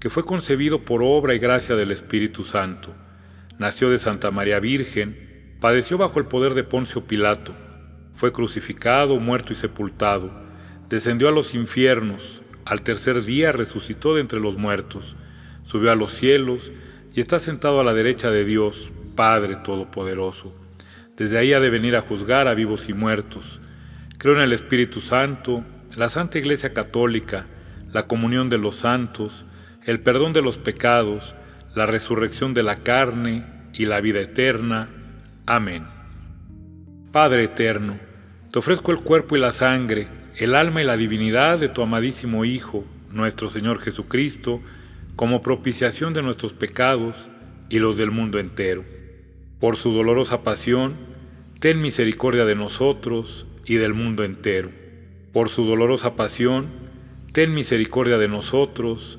que fue concebido por obra y gracia del Espíritu Santo. Nació de Santa María Virgen, padeció bajo el poder de Poncio Pilato, fue crucificado, muerto y sepultado, descendió a los infiernos, al tercer día resucitó de entre los muertos, subió a los cielos y está sentado a la derecha de Dios, Padre Todopoderoso. Desde ahí ha de venir a juzgar a vivos y muertos. Creo en el Espíritu Santo, la Santa Iglesia Católica, la comunión de los santos, el perdón de los pecados, la resurrección de la carne y la vida eterna. Amén. Padre eterno, te ofrezco el cuerpo y la sangre, el alma y la divinidad de tu amadísimo Hijo, nuestro Señor Jesucristo, como propiciación de nuestros pecados y los del mundo entero. Por su dolorosa pasión, ten misericordia de nosotros y del mundo entero. Por su dolorosa pasión, ten misericordia de nosotros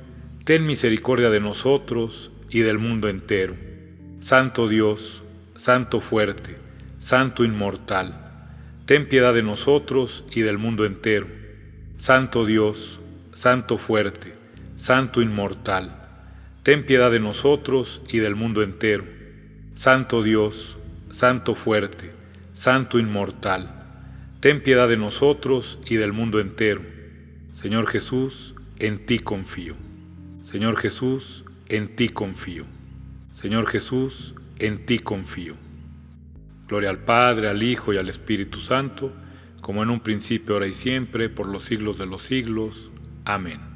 ten misericordia de nosotros y del mundo entero. Santo Dios, Santo fuerte, Santo inmortal, ten piedad de nosotros y del mundo entero. Santo Dios, Santo fuerte, Santo inmortal, ten piedad de nosotros y del mundo entero. Santo Dios, Santo fuerte, Santo inmortal, ten piedad de nosotros y del mundo entero. Señor Jesús, en ti confío. Señor Jesús, en ti confío. Señor Jesús, en ti confío. Gloria al Padre, al Hijo y al Espíritu Santo, como en un principio, ahora y siempre, por los siglos de los siglos. Amén.